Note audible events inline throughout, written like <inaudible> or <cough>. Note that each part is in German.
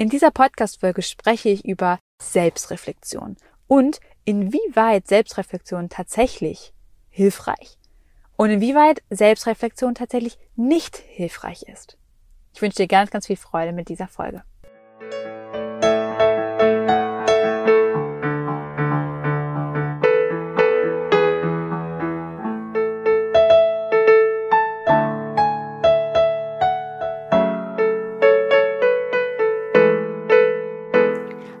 In dieser Podcast-Folge spreche ich über Selbstreflexion und inwieweit Selbstreflexion tatsächlich hilfreich und inwieweit Selbstreflexion tatsächlich nicht hilfreich ist. Ich wünsche dir ganz, ganz viel Freude mit dieser Folge.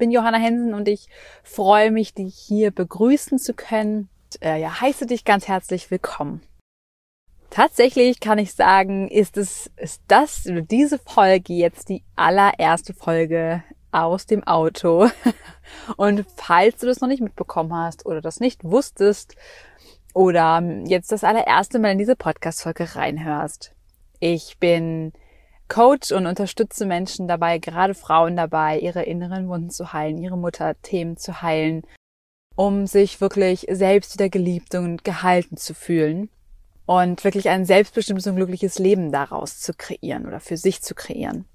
bin Johanna Hensen und ich freue mich, dich hier begrüßen zu können. Und, äh, ja, heiße dich ganz herzlich willkommen. Tatsächlich kann ich sagen, ist es, ist das, diese Folge jetzt die allererste Folge aus dem Auto. <laughs> Und falls du das noch nicht mitbekommen hast oder das nicht wusstest oder jetzt das allererste Mal in diese Podcast-Folge reinhörst, ich bin coach und unterstütze Menschen dabei, gerade Frauen dabei, ihre inneren Wunden zu heilen, ihre Mutterthemen zu heilen, um sich wirklich selbst wieder geliebt und gehalten zu fühlen und wirklich ein selbstbestimmtes und glückliches Leben daraus zu kreieren oder für sich zu kreieren.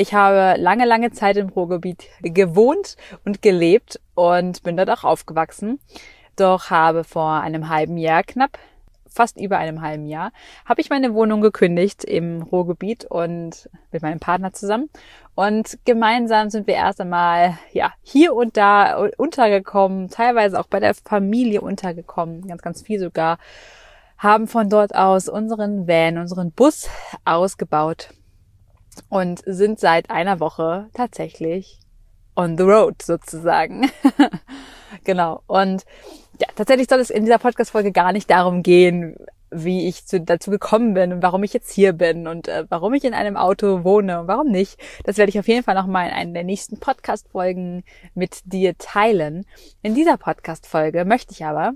Ich habe lange, lange Zeit im Ruhrgebiet gewohnt und gelebt und bin dort auch aufgewachsen, doch habe vor einem halben Jahr knapp fast über einem halben Jahr, habe ich meine Wohnung gekündigt im Ruhrgebiet und mit meinem Partner zusammen. Und gemeinsam sind wir erst einmal, ja, hier und da untergekommen, teilweise auch bei der Familie untergekommen, ganz, ganz viel sogar, haben von dort aus unseren Van, unseren Bus ausgebaut und sind seit einer Woche tatsächlich on the road sozusagen. <laughs> genau. Und ja, tatsächlich soll es in dieser Podcast-Folge gar nicht darum gehen, wie ich zu, dazu gekommen bin und warum ich jetzt hier bin und äh, warum ich in einem Auto wohne und warum nicht. Das werde ich auf jeden Fall nochmal in einer der nächsten Podcast-Folgen mit dir teilen. In dieser Podcast-Folge möchte ich aber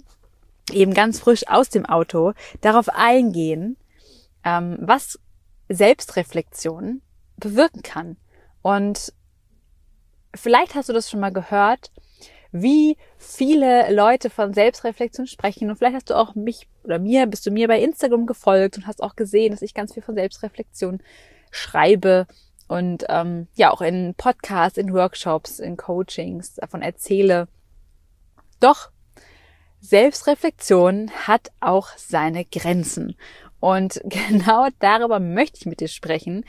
eben ganz frisch aus dem Auto darauf eingehen, ähm, was Selbstreflexion bewirken kann. Und vielleicht hast du das schon mal gehört, wie viele Leute von Selbstreflexion sprechen. Und vielleicht hast du auch mich oder mir, bist du mir bei Instagram gefolgt und hast auch gesehen, dass ich ganz viel von Selbstreflexion schreibe und ähm, ja auch in Podcasts, in Workshops, in Coachings davon erzähle. Doch Selbstreflexion hat auch seine Grenzen. Und <laughs> genau darüber möchte ich mit dir sprechen.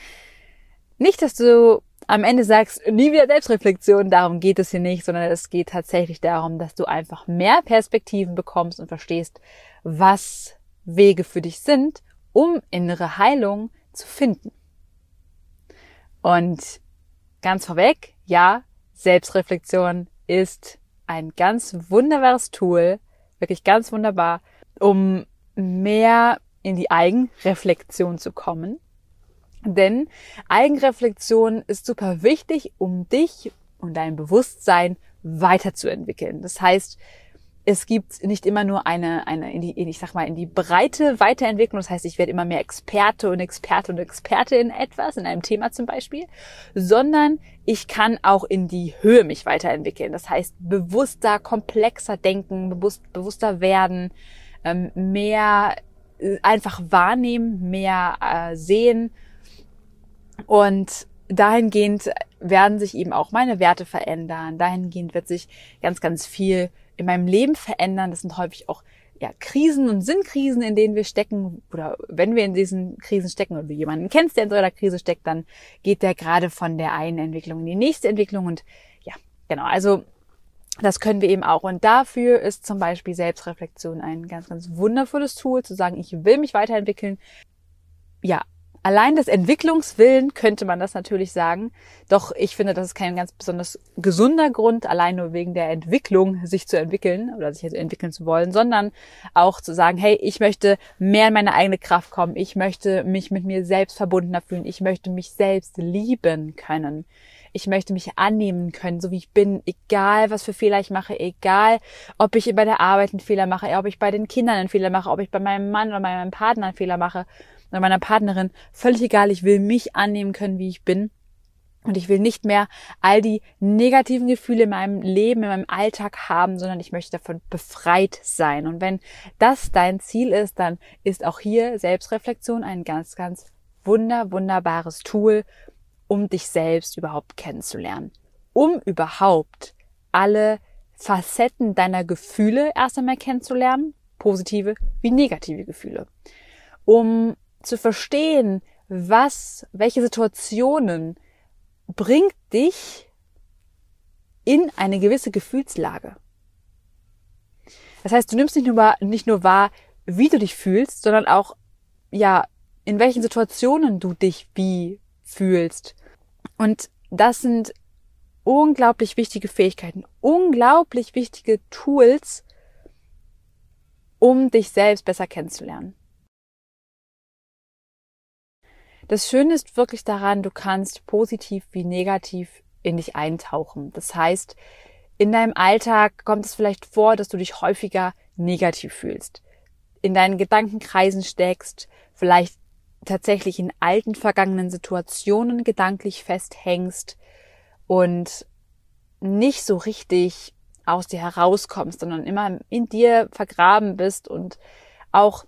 Nicht, dass du am Ende sagst, nie wieder Selbstreflexion, darum geht es hier nicht, sondern es geht tatsächlich darum, dass du einfach mehr Perspektiven bekommst und verstehst, was Wege für dich sind, um innere Heilung zu finden. Und ganz vorweg, ja, Selbstreflexion ist ein ganz wunderbares Tool, wirklich ganz wunderbar, um mehr in die Eigenreflexion zu kommen denn Eigenreflexion ist super wichtig, um dich und dein Bewusstsein weiterzuentwickeln. Das heißt, es gibt nicht immer nur eine, eine in die, ich sag mal, in die breite Weiterentwicklung. Das heißt, ich werde immer mehr Experte und Experte und Experte in etwas, in einem Thema zum Beispiel, sondern ich kann auch in die Höhe mich weiterentwickeln. Das heißt, bewusster, komplexer denken, bewusst, bewusster werden, ähm, mehr äh, einfach wahrnehmen, mehr äh, sehen und dahingehend werden sich eben auch meine Werte verändern. Dahingehend wird sich ganz, ganz viel in meinem Leben verändern. Das sind häufig auch ja, Krisen und Sinnkrisen, in denen wir stecken, oder wenn wir in diesen Krisen stecken oder du jemanden kennst, der in so einer Krise steckt, dann geht der gerade von der einen Entwicklung in die nächste Entwicklung und ja, genau, also das können wir eben auch. Und dafür ist zum Beispiel Selbstreflexion ein ganz, ganz wundervolles Tool, zu sagen, ich will mich weiterentwickeln. Ja, Allein des Entwicklungswillen könnte man das natürlich sagen. Doch ich finde, das ist kein ganz besonders gesunder Grund, allein nur wegen der Entwicklung sich zu entwickeln oder sich entwickeln zu wollen, sondern auch zu sagen, hey, ich möchte mehr in meine eigene Kraft kommen. Ich möchte mich mit mir selbst verbundener fühlen. Ich möchte mich selbst lieben können. Ich möchte mich annehmen können, so wie ich bin, egal was für Fehler ich mache, egal ob ich bei der Arbeit einen Fehler mache, ob ich bei den Kindern einen Fehler mache, ob ich bei meinem Mann oder meinem Partner einen Fehler mache oder meiner Partnerin. Völlig egal, ich will mich annehmen können, wie ich bin. Und ich will nicht mehr all die negativen Gefühle in meinem Leben, in meinem Alltag haben, sondern ich möchte davon befreit sein. Und wenn das dein Ziel ist, dann ist auch hier Selbstreflexion ein ganz, ganz wunder, wunderbares Tool, um dich selbst überhaupt kennenzulernen. Um überhaupt alle Facetten deiner Gefühle erst einmal kennenzulernen, positive wie negative Gefühle. Um zu verstehen, was, welche Situationen bringt dich in eine gewisse Gefühlslage. Das heißt, du nimmst nicht nur, wahr, nicht nur wahr, wie du dich fühlst, sondern auch, ja, in welchen Situationen du dich wie fühlst. Und das sind unglaublich wichtige Fähigkeiten, unglaublich wichtige Tools, um dich selbst besser kennenzulernen. Das Schöne ist wirklich daran, du kannst positiv wie negativ in dich eintauchen. Das heißt, in deinem Alltag kommt es vielleicht vor, dass du dich häufiger negativ fühlst, in deinen Gedankenkreisen steckst, vielleicht tatsächlich in alten vergangenen Situationen gedanklich festhängst und nicht so richtig aus dir herauskommst, sondern immer in dir vergraben bist und auch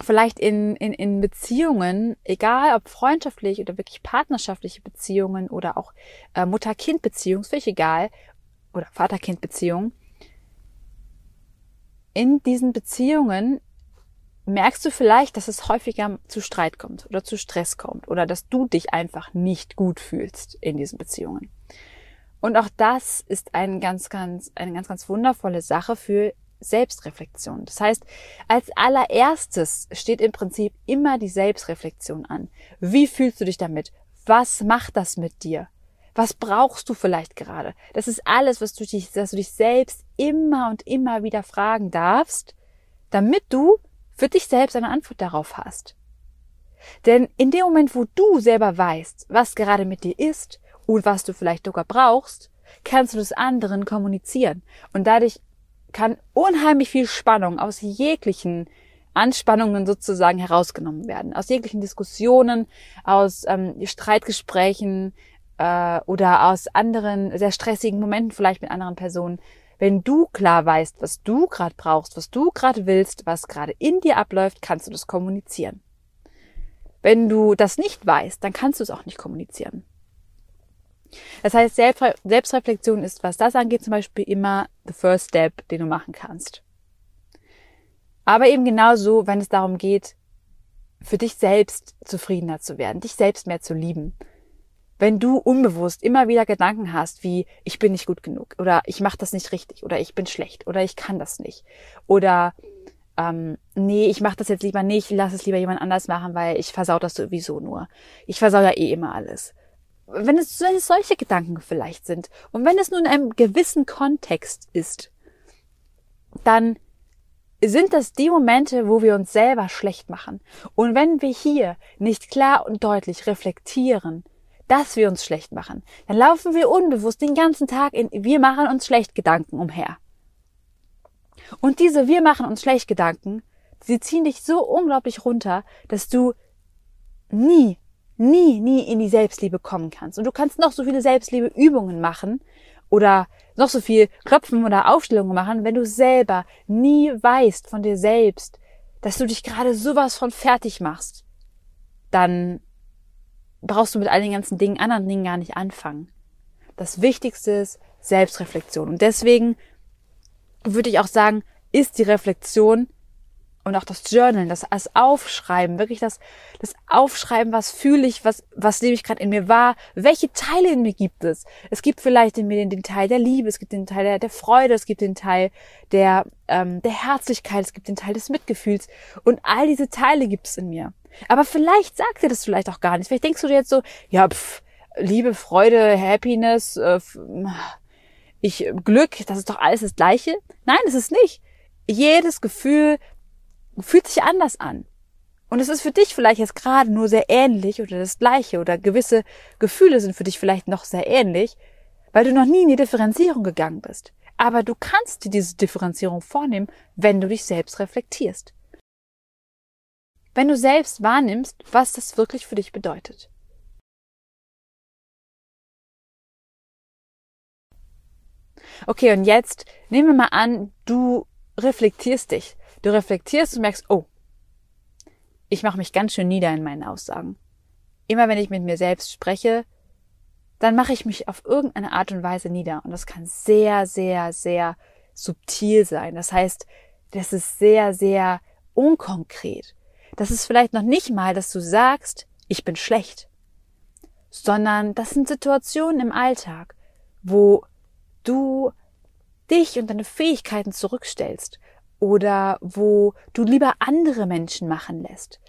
vielleicht in, in, in Beziehungen, egal ob freundschaftlich oder wirklich partnerschaftliche Beziehungen oder auch äh, Mutter-Kind-Beziehungen, völlig egal, oder Vater-Kind-Beziehungen, in diesen Beziehungen merkst du vielleicht, dass es häufiger zu Streit kommt oder zu Stress kommt oder dass du dich einfach nicht gut fühlst in diesen Beziehungen. Und auch das ist ein ganz, ganz, eine ganz, ganz wundervolle Sache für Selbstreflexion. Das heißt, als allererstes steht im Prinzip immer die Selbstreflexion an. Wie fühlst du dich damit? Was macht das mit dir? Was brauchst du vielleicht gerade? Das ist alles, was du dich, dass du dich selbst immer und immer wieder fragen darfst, damit du für dich selbst eine Antwort darauf hast. Denn in dem Moment, wo du selber weißt, was gerade mit dir ist und was du vielleicht sogar brauchst, kannst du das anderen kommunizieren und dadurch kann unheimlich viel Spannung aus jeglichen Anspannungen sozusagen herausgenommen werden. Aus jeglichen Diskussionen, aus ähm, Streitgesprächen äh, oder aus anderen sehr stressigen Momenten vielleicht mit anderen Personen. Wenn du klar weißt, was du gerade brauchst, was du gerade willst, was gerade in dir abläuft, kannst du das kommunizieren. Wenn du das nicht weißt, dann kannst du es auch nicht kommunizieren. Das heißt, Selbstreflexion ist, was das angeht, zum Beispiel immer the first step, den du machen kannst. Aber eben genauso, wenn es darum geht, für dich selbst zufriedener zu werden, dich selbst mehr zu lieben. Wenn du unbewusst immer wieder Gedanken hast, wie ich bin nicht gut genug oder ich mache das nicht richtig oder ich bin schlecht oder ich kann das nicht oder ähm, nee, ich mache das jetzt lieber nicht, lass es lieber jemand anders machen, weil ich versau das sowieso nur. Ich versau ja eh immer alles wenn es, wenn es solche Gedanken vielleicht sind und wenn es nur in einem gewissen Kontext ist, dann sind das die Momente, wo wir uns selber schlecht machen. Und wenn wir hier nicht klar und deutlich reflektieren, dass wir uns schlecht machen, dann laufen wir unbewusst den ganzen Tag in wir machen uns schlecht Gedanken umher. Und diese wir machen uns schlecht Gedanken, sie ziehen dich so unglaublich runter, dass du nie nie, nie in die Selbstliebe kommen kannst. Und du kannst noch so viele Selbstliebeübungen machen oder noch so viel Klopfen oder Aufstellungen machen, wenn du selber nie weißt von dir selbst, dass du dich gerade sowas von fertig machst, dann brauchst du mit all den ganzen Dingen, anderen Dingen gar nicht anfangen. Das Wichtigste ist Selbstreflexion. Und deswegen würde ich auch sagen, ist die Reflexion und auch das Journal, das, das Aufschreiben, wirklich das, das Aufschreiben, was fühle ich, was, was nehme ich gerade in mir wahr, welche Teile in mir gibt es. Es gibt vielleicht in mir den, den Teil der Liebe, es gibt den Teil der, der Freude, es gibt den Teil der, ähm, der Herzlichkeit, es gibt den Teil des Mitgefühls und all diese Teile gibt es in mir. Aber vielleicht sagt dir das vielleicht auch gar nicht. Vielleicht denkst du dir jetzt so, ja, pff, Liebe, Freude, Happiness, äh, ich Glück, das ist doch alles das Gleiche. Nein, es ist nicht. Jedes Gefühl fühlt sich anders an. Und es ist für dich vielleicht jetzt gerade nur sehr ähnlich oder das gleiche oder gewisse Gefühle sind für dich vielleicht noch sehr ähnlich, weil du noch nie in die Differenzierung gegangen bist. Aber du kannst dir diese Differenzierung vornehmen, wenn du dich selbst reflektierst. Wenn du selbst wahrnimmst, was das wirklich für dich bedeutet. Okay, und jetzt nehmen wir mal an, du reflektierst dich. Du reflektierst und merkst, oh, ich mache mich ganz schön nieder in meinen Aussagen. Immer wenn ich mit mir selbst spreche, dann mache ich mich auf irgendeine Art und Weise nieder. Und das kann sehr, sehr, sehr subtil sein. Das heißt, das ist sehr, sehr unkonkret. Das ist vielleicht noch nicht mal, dass du sagst, ich bin schlecht, sondern das sind Situationen im Alltag, wo du dich und deine Fähigkeiten zurückstellst oder wo du lieber andere Menschen machen lässt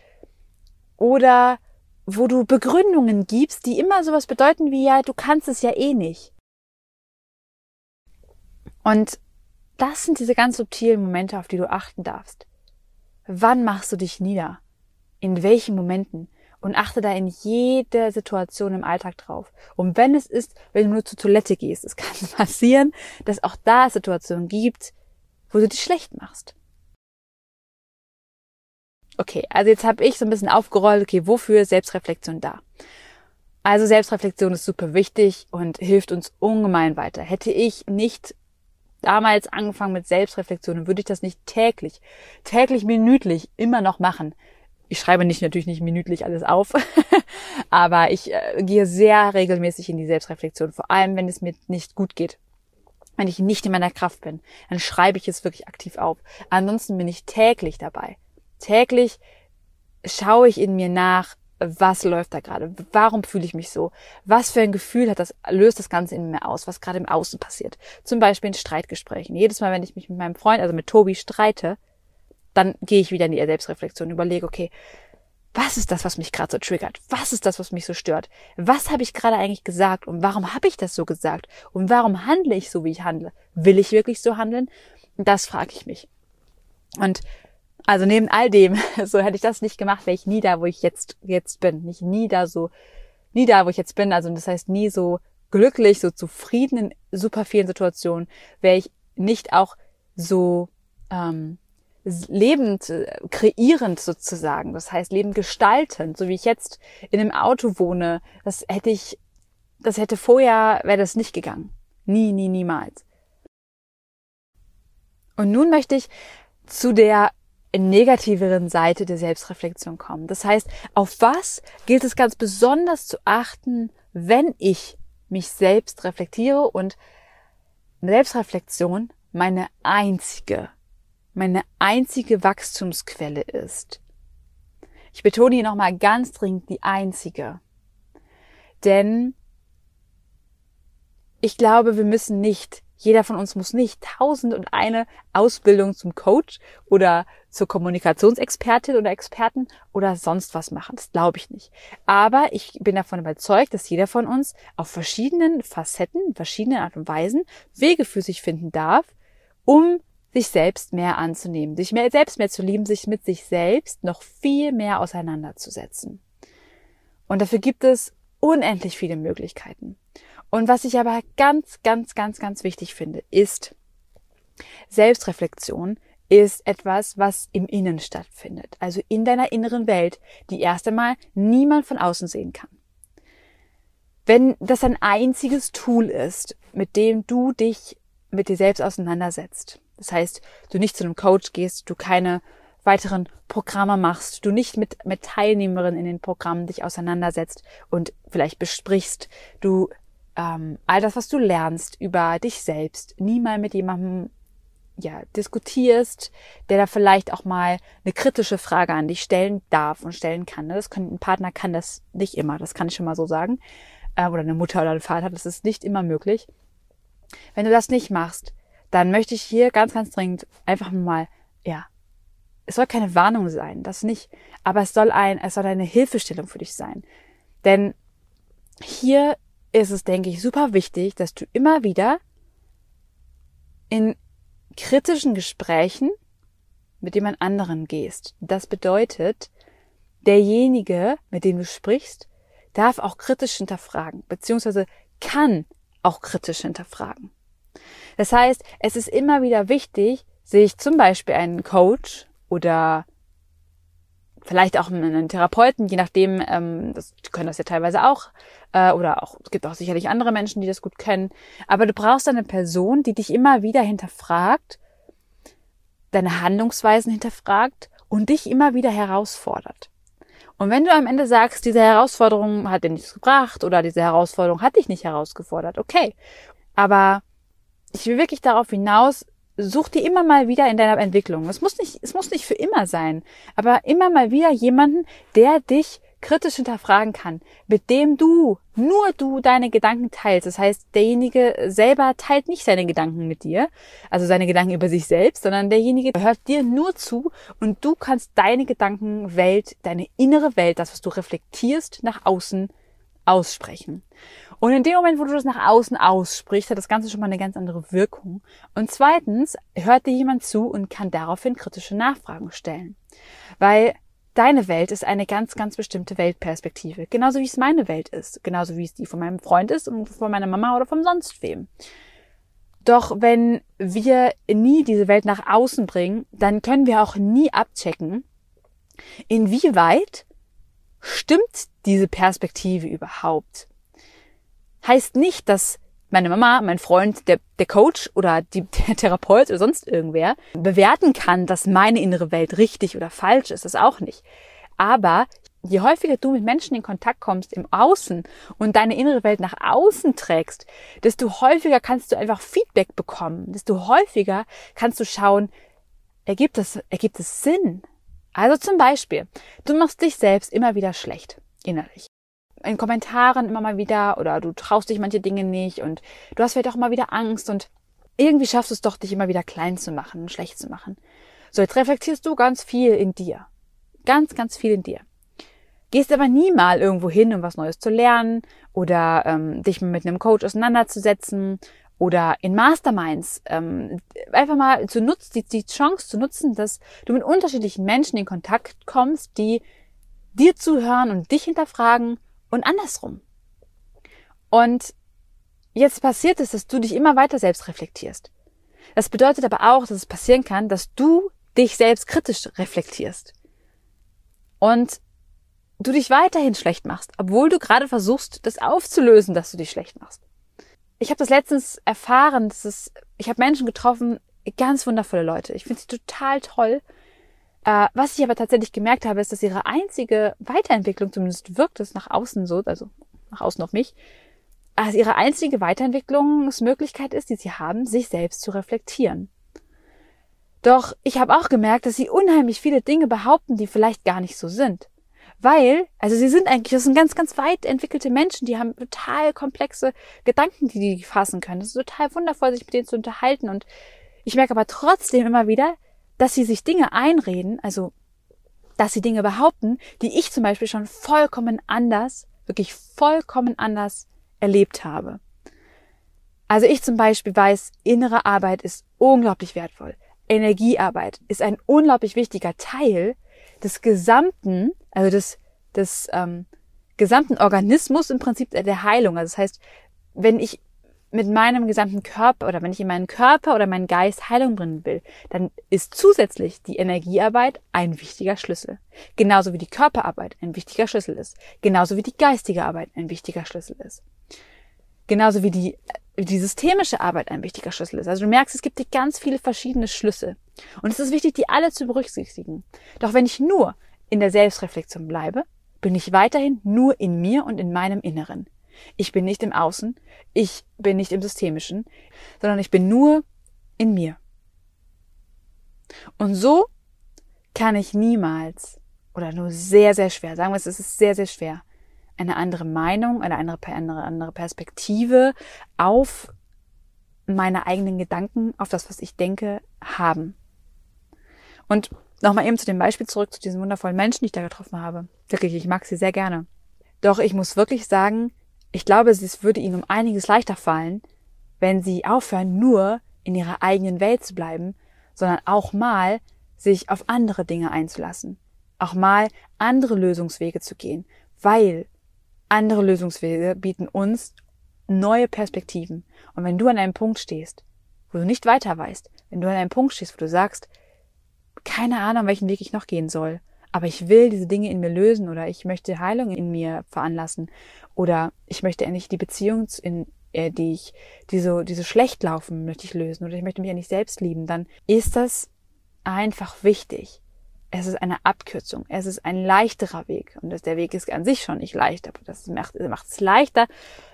oder wo du Begründungen gibst, die immer sowas bedeuten wie ja, du kannst es ja eh nicht. Und das sind diese ganz subtilen Momente, auf die du achten darfst. Wann machst du dich nieder? In welchen Momenten? Und achte da in jeder Situation im Alltag drauf. Und wenn es ist, wenn du nur zur Toilette gehst, es kann <laughs> passieren, dass auch da Situationen gibt, wo du dich schlecht machst. Okay, also jetzt habe ich so ein bisschen aufgerollt, okay, wofür ist Selbstreflexion da? Also Selbstreflexion ist super wichtig und hilft uns ungemein weiter. Hätte ich nicht damals angefangen mit Selbstreflexion, würde ich das nicht täglich, täglich minütlich immer noch machen. Ich schreibe nicht natürlich nicht minütlich alles auf, <laughs> aber ich äh, gehe sehr regelmäßig in die Selbstreflexion, vor allem wenn es mir nicht gut geht. Wenn ich nicht in meiner Kraft bin, dann schreibe ich es wirklich aktiv auf. Ansonsten bin ich täglich dabei. Täglich schaue ich in mir nach, was läuft da gerade? Warum fühle ich mich so? Was für ein Gefühl hat das, löst das Ganze in mir aus, was gerade im Außen passiert? Zum Beispiel in Streitgesprächen. Jedes Mal, wenn ich mich mit meinem Freund, also mit Tobi streite, dann gehe ich wieder in die Selbstreflexion, überlege, okay, was ist das, was mich gerade so triggert? Was ist das, was mich so stört? Was habe ich gerade eigentlich gesagt und warum habe ich das so gesagt? Und warum handle ich so, wie ich handle? Will ich wirklich so handeln? Das frage ich mich. Und also neben all dem, <laughs> so hätte ich das nicht gemacht, wäre ich nie da, wo ich jetzt, jetzt bin. Nicht nie da so, nie da, wo ich jetzt bin. Also das heißt nie so glücklich, so zufrieden in super vielen Situationen, wäre ich nicht auch so ähm, lebend, äh, kreierend sozusagen. Das heißt lebend gestaltend, so wie ich jetzt in einem Auto wohne. Das hätte ich, das hätte vorher, wäre das nicht gegangen. Nie, nie, niemals. Und nun möchte ich zu der negativeren Seite der Selbstreflexion kommen. Das heißt, auf was gilt es ganz besonders zu achten, wenn ich mich selbst reflektiere und Selbstreflexion meine einzige, meine einzige Wachstumsquelle ist. Ich betone hier nochmal ganz dringend die einzige. Denn ich glaube, wir müssen nicht jeder von uns muss nicht tausend und eine Ausbildung zum Coach oder zur Kommunikationsexpertin oder Experten oder sonst was machen. Das glaube ich nicht. Aber ich bin davon überzeugt, dass jeder von uns auf verschiedenen Facetten, verschiedenen Art und Weisen Wege für sich finden darf, um sich selbst mehr anzunehmen, sich mehr, selbst mehr zu lieben, sich mit sich selbst noch viel mehr auseinanderzusetzen. Und dafür gibt es unendlich viele Möglichkeiten. Und was ich aber ganz, ganz, ganz, ganz wichtig finde, ist Selbstreflexion ist etwas, was im Innen stattfindet. Also in deiner inneren Welt, die erst einmal niemand von außen sehen kann. Wenn das ein einziges Tool ist, mit dem du dich mit dir selbst auseinandersetzt. Das heißt, du nicht zu einem Coach gehst, du keine weiteren Programme machst, du nicht mit, mit Teilnehmerinnen in den Programmen dich auseinandersetzt und vielleicht besprichst, du ähm, all das, was du lernst über dich selbst, nie mal mit jemandem ja, diskutierst, der da vielleicht auch mal eine kritische Frage an dich stellen darf und stellen kann. Ne? Das kann, ein Partner kann das nicht immer, das kann ich schon mal so sagen. Äh, oder eine Mutter oder ein Vater, das ist nicht immer möglich. Wenn du das nicht machst, dann möchte ich hier ganz, ganz dringend einfach mal, ja, es soll keine Warnung sein, das nicht, aber es soll ein, es soll eine Hilfestellung für dich sein. Denn hier ist es, denke ich, super wichtig, dass du immer wieder in kritischen Gesprächen mit jemand anderen gehst. Das bedeutet, derjenige, mit dem du sprichst, darf auch kritisch hinterfragen, beziehungsweise kann auch kritisch hinterfragen. Das heißt, es ist immer wieder wichtig, sich zum Beispiel einen Coach oder vielleicht auch einen Therapeuten, je nachdem, ähm, das können das ja teilweise auch, äh, oder auch, es gibt auch sicherlich andere Menschen, die das gut können, aber du brauchst eine Person, die dich immer wieder hinterfragt, deine Handlungsweisen hinterfragt und dich immer wieder herausfordert. Und wenn du am Ende sagst, diese Herausforderung hat dir nichts gebracht oder diese Herausforderung hat dich nicht herausgefordert, okay. Aber ich will wirklich darauf hinaus, such dir immer mal wieder in deiner Entwicklung. Es muss nicht, es muss nicht für immer sein, aber immer mal wieder jemanden, der dich kritisch hinterfragen kann, mit dem du, nur du deine Gedanken teilst. Das heißt, derjenige selber teilt nicht seine Gedanken mit dir, also seine Gedanken über sich selbst, sondern derjenige hört dir nur zu und du kannst deine Gedankenwelt, deine innere Welt, das, was du reflektierst, nach außen aussprechen. Und in dem Moment, wo du das nach außen aussprichst, hat das Ganze schon mal eine ganz andere Wirkung. Und zweitens hört dir jemand zu und kann daraufhin kritische Nachfragen stellen. Weil deine Welt ist eine ganz, ganz bestimmte Weltperspektive. Genauso wie es meine Welt ist. Genauso wie es die von meinem Freund ist und von meiner Mama oder von sonst wem. Doch wenn wir nie diese Welt nach außen bringen, dann können wir auch nie abchecken, inwieweit stimmt diese Perspektive überhaupt? Heißt nicht, dass meine Mama, mein Freund, der, der Coach oder die, <laughs> der Therapeut oder sonst irgendwer bewerten kann, dass meine innere Welt richtig oder falsch ist. Das auch nicht. Aber je häufiger du mit Menschen in Kontakt kommst im Außen und deine innere Welt nach außen trägst, desto häufiger kannst du einfach Feedback bekommen. Desto häufiger kannst du schauen, ergibt es, ergibt es Sinn? Also zum Beispiel, du machst dich selbst immer wieder schlecht, innerlich. In Kommentaren immer mal wieder oder du traust dich manche Dinge nicht und du hast vielleicht auch immer wieder Angst und irgendwie schaffst du es doch, dich immer wieder klein zu machen und schlecht zu machen. So, jetzt reflektierst du ganz viel in dir. Ganz, ganz viel in dir. Gehst aber nie mal irgendwo hin, um was Neues zu lernen oder ähm, dich mit einem Coach auseinanderzusetzen oder in Masterminds ähm, einfach mal zu nutzen, die, die Chance zu nutzen, dass du mit unterschiedlichen Menschen in Kontakt kommst, die dir zuhören und dich hinterfragen und andersrum. Und jetzt passiert es, dass du dich immer weiter selbst reflektierst. Das bedeutet aber auch, dass es passieren kann, dass du dich selbst kritisch reflektierst. Und du dich weiterhin schlecht machst, obwohl du gerade versuchst, das aufzulösen, dass du dich schlecht machst ich habe das letztens erfahren, dass es, ich habe Menschen getroffen, ganz wundervolle Leute. Ich finde sie total toll. Äh, was ich aber tatsächlich gemerkt habe, ist, dass ihre einzige Weiterentwicklung, zumindest wirkt es nach außen so, also nach außen auf mich, also ihre einzige Weiterentwicklungsmöglichkeit ist, die sie haben, sich selbst zu reflektieren. Doch ich habe auch gemerkt, dass sie unheimlich viele Dinge behaupten, die vielleicht gar nicht so sind. Weil, also sie sind eigentlich, das sind ganz, ganz weit entwickelte Menschen, die haben total komplexe Gedanken, die die fassen können. Das ist total wundervoll, sich mit denen zu unterhalten. Und ich merke aber trotzdem immer wieder, dass sie sich Dinge einreden, also dass sie Dinge behaupten, die ich zum Beispiel schon vollkommen anders, wirklich vollkommen anders erlebt habe. Also ich zum Beispiel weiß, innere Arbeit ist unglaublich wertvoll. Energiearbeit ist ein unglaublich wichtiger Teil des gesamten, also des, des ähm, gesamten Organismus im Prinzip der Heilung. Also das heißt, wenn ich mit meinem gesamten Körper oder wenn ich in meinen Körper oder meinen Geist Heilung bringen will, dann ist zusätzlich die Energiearbeit ein wichtiger Schlüssel. Genauso wie die Körperarbeit ein wichtiger Schlüssel ist. Genauso wie die geistige Arbeit ein wichtiger Schlüssel ist. Genauso wie die, die systemische Arbeit ein wichtiger Schlüssel ist. Also du merkst, es gibt ganz viele verschiedene Schlüssel. Und es ist wichtig, die alle zu berücksichtigen. Doch wenn ich nur in der Selbstreflexion bleibe, bin ich weiterhin nur in mir und in meinem Inneren. Ich bin nicht im Außen, ich bin nicht im Systemischen, sondern ich bin nur in mir. Und so kann ich niemals oder nur sehr, sehr schwer, sagen wir es, es ist sehr, sehr schwer, eine andere Meinung, eine andere, andere Perspektive auf meine eigenen Gedanken, auf das, was ich denke, haben. Und nochmal eben zu dem Beispiel zurück, zu diesen wundervollen Menschen, die ich da getroffen habe. Wirklich, ich mag sie sehr gerne. Doch ich muss wirklich sagen, ich glaube, es würde ihnen um einiges leichter fallen, wenn sie aufhören, nur in ihrer eigenen Welt zu bleiben, sondern auch mal sich auf andere Dinge einzulassen. auch mal andere Lösungswege zu gehen, weil andere Lösungswege bieten uns neue Perspektiven. Und wenn du an einem Punkt stehst, wo du nicht weiter weißt, wenn du an einem Punkt stehst, wo du sagst, keine Ahnung, welchen Weg ich noch gehen soll, aber ich will diese Dinge in mir lösen oder ich möchte Heilung in mir veranlassen oder ich möchte endlich die Beziehung, in, äh, die ich, die so, die so schlecht laufen, möchte ich lösen oder ich möchte mich endlich selbst lieben, dann ist das einfach wichtig. Es ist eine Abkürzung. Es ist ein leichterer Weg. Und das, der Weg ist an sich schon nicht leicht, aber das macht, macht es leichter,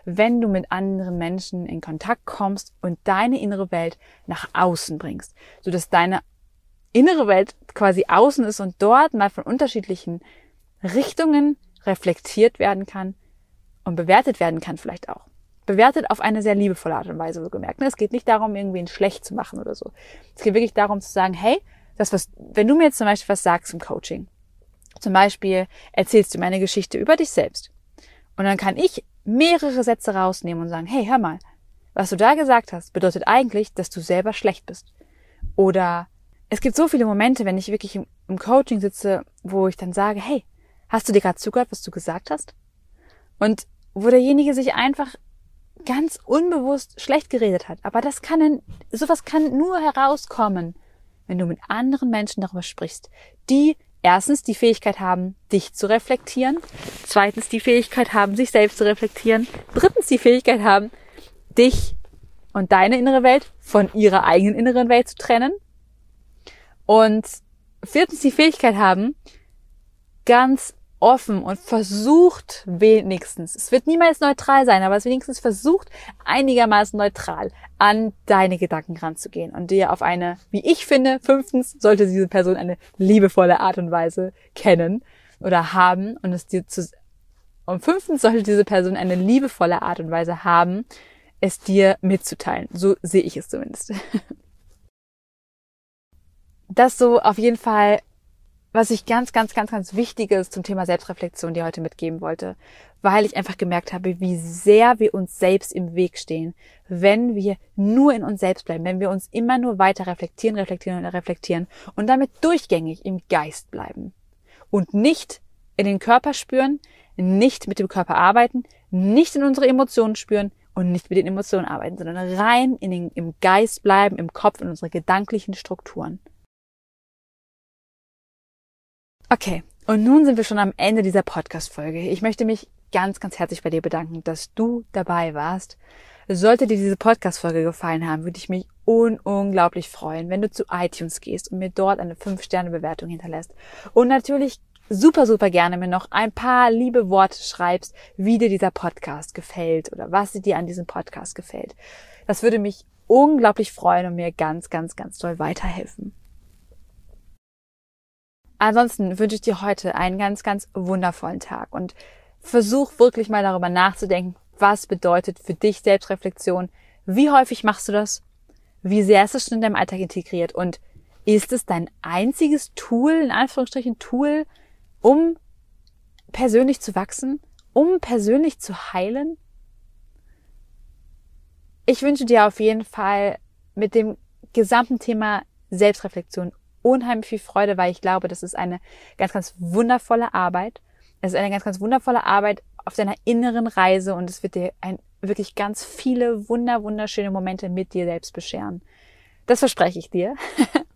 wenn du mit anderen Menschen in Kontakt kommst und deine innere Welt nach außen bringst, sodass deine innere Welt quasi außen ist und dort mal von unterschiedlichen Richtungen reflektiert werden kann und bewertet werden kann vielleicht auch. Bewertet auf eine sehr liebevolle Art und Weise, so gemerkt. Ne? Es geht nicht darum, irgendwie ein schlecht zu machen oder so. Es geht wirklich darum zu sagen, hey, das was, wenn du mir jetzt zum Beispiel was sagst im Coaching, zum Beispiel erzählst du mir eine Geschichte über dich selbst. Und dann kann ich mehrere Sätze rausnehmen und sagen, hey, hör mal, was du da gesagt hast, bedeutet eigentlich, dass du selber schlecht bist. Oder es gibt so viele Momente, wenn ich wirklich im, Coaching sitze, wo ich dann sage, hey, hast du dir gerade zugehört, was du gesagt hast? Und wo derjenige sich einfach ganz unbewusst schlecht geredet hat. Aber das kann, sowas kann nur herauskommen, wenn du mit anderen Menschen darüber sprichst, die erstens die Fähigkeit haben, dich zu reflektieren, zweitens die Fähigkeit haben, sich selbst zu reflektieren, drittens die Fähigkeit haben, dich und deine innere Welt von ihrer eigenen inneren Welt zu trennen und viertens die Fähigkeit haben, ganz offen und versucht wenigstens, es wird niemals neutral sein, aber es wenigstens versucht einigermaßen neutral an deine Gedanken ranzugehen und dir auf eine, wie ich finde, fünftens sollte diese Person eine liebevolle Art und Weise kennen oder haben und es dir zu, und fünftens sollte diese Person eine liebevolle Art und Weise haben, es dir mitzuteilen. So sehe ich es zumindest. <laughs> das so auf jeden Fall, was ich ganz, ganz, ganz, ganz Wichtiges zum Thema Selbstreflexion dir heute mitgeben wollte, weil ich einfach gemerkt habe, wie sehr wir uns selbst im Weg stehen, wenn wir nur in uns selbst bleiben, wenn wir uns immer nur weiter reflektieren, reflektieren und reflektieren und damit durchgängig im Geist bleiben und nicht in den Körper spüren, nicht mit dem Körper arbeiten, nicht in unsere Emotionen spüren und nicht mit den Emotionen arbeiten, sondern rein in den, im Geist bleiben, im Kopf, in unsere gedanklichen Strukturen. Okay, und nun sind wir schon am Ende dieser Podcast-Folge. Ich möchte mich ganz, ganz herzlich bei dir bedanken, dass du dabei warst. Sollte dir diese Podcast-Folge gefallen haben, würde ich mich un unglaublich freuen, wenn du zu iTunes gehst und mir dort eine 5-Sterne-Bewertung hinterlässt. Und natürlich super, super gerne mir noch ein paar liebe Worte schreibst, wie dir dieser Podcast gefällt oder was dir an diesem Podcast gefällt. Das würde mich unglaublich freuen und mir ganz, ganz, ganz toll weiterhelfen. Ansonsten wünsche ich dir heute einen ganz, ganz wundervollen Tag und versuch wirklich mal darüber nachzudenken, was bedeutet für dich Selbstreflexion, wie häufig machst du das, wie sehr ist es schon in deinem Alltag integriert? Und ist es dein einziges Tool, in Anführungsstrichen Tool, um persönlich zu wachsen, um persönlich zu heilen? Ich wünsche dir auf jeden Fall mit dem gesamten Thema Selbstreflexion unheimlich viel Freude, weil ich glaube, das ist eine ganz, ganz wundervolle Arbeit. Es ist eine ganz, ganz wundervolle Arbeit auf deiner inneren Reise und es wird dir ein, wirklich ganz viele wunder, wunderschöne Momente mit dir selbst bescheren. Das verspreche ich dir.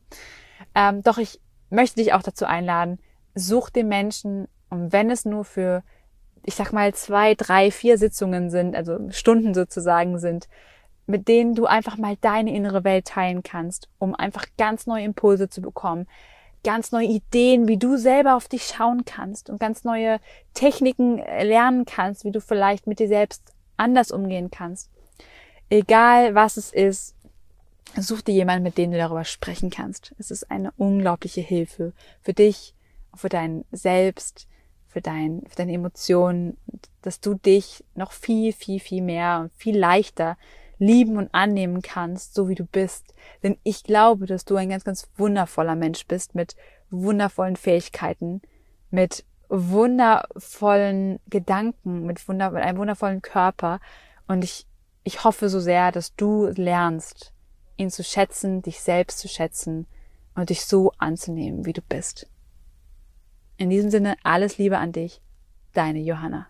<laughs> ähm, doch ich möchte dich auch dazu einladen, such den Menschen, und wenn es nur für, ich sag mal, zwei, drei, vier Sitzungen sind, also Stunden sozusagen sind, mit denen du einfach mal deine innere Welt teilen kannst, um einfach ganz neue Impulse zu bekommen, ganz neue Ideen, wie du selber auf dich schauen kannst und ganz neue Techniken lernen kannst, wie du vielleicht mit dir selbst anders umgehen kannst. Egal was es ist, such dir jemanden, mit dem du darüber sprechen kannst. Es ist eine unglaubliche Hilfe für dich, für dein Selbst, für, dein, für deine Emotionen, dass du dich noch viel, viel, viel mehr und viel leichter lieben und annehmen kannst, so wie du bist. Denn ich glaube, dass du ein ganz, ganz wundervoller Mensch bist mit wundervollen Fähigkeiten, mit wundervollen Gedanken, mit, wunder mit einem wundervollen Körper. Und ich, ich hoffe so sehr, dass du lernst, ihn zu schätzen, dich selbst zu schätzen und dich so anzunehmen, wie du bist. In diesem Sinne alles Liebe an dich, deine Johanna.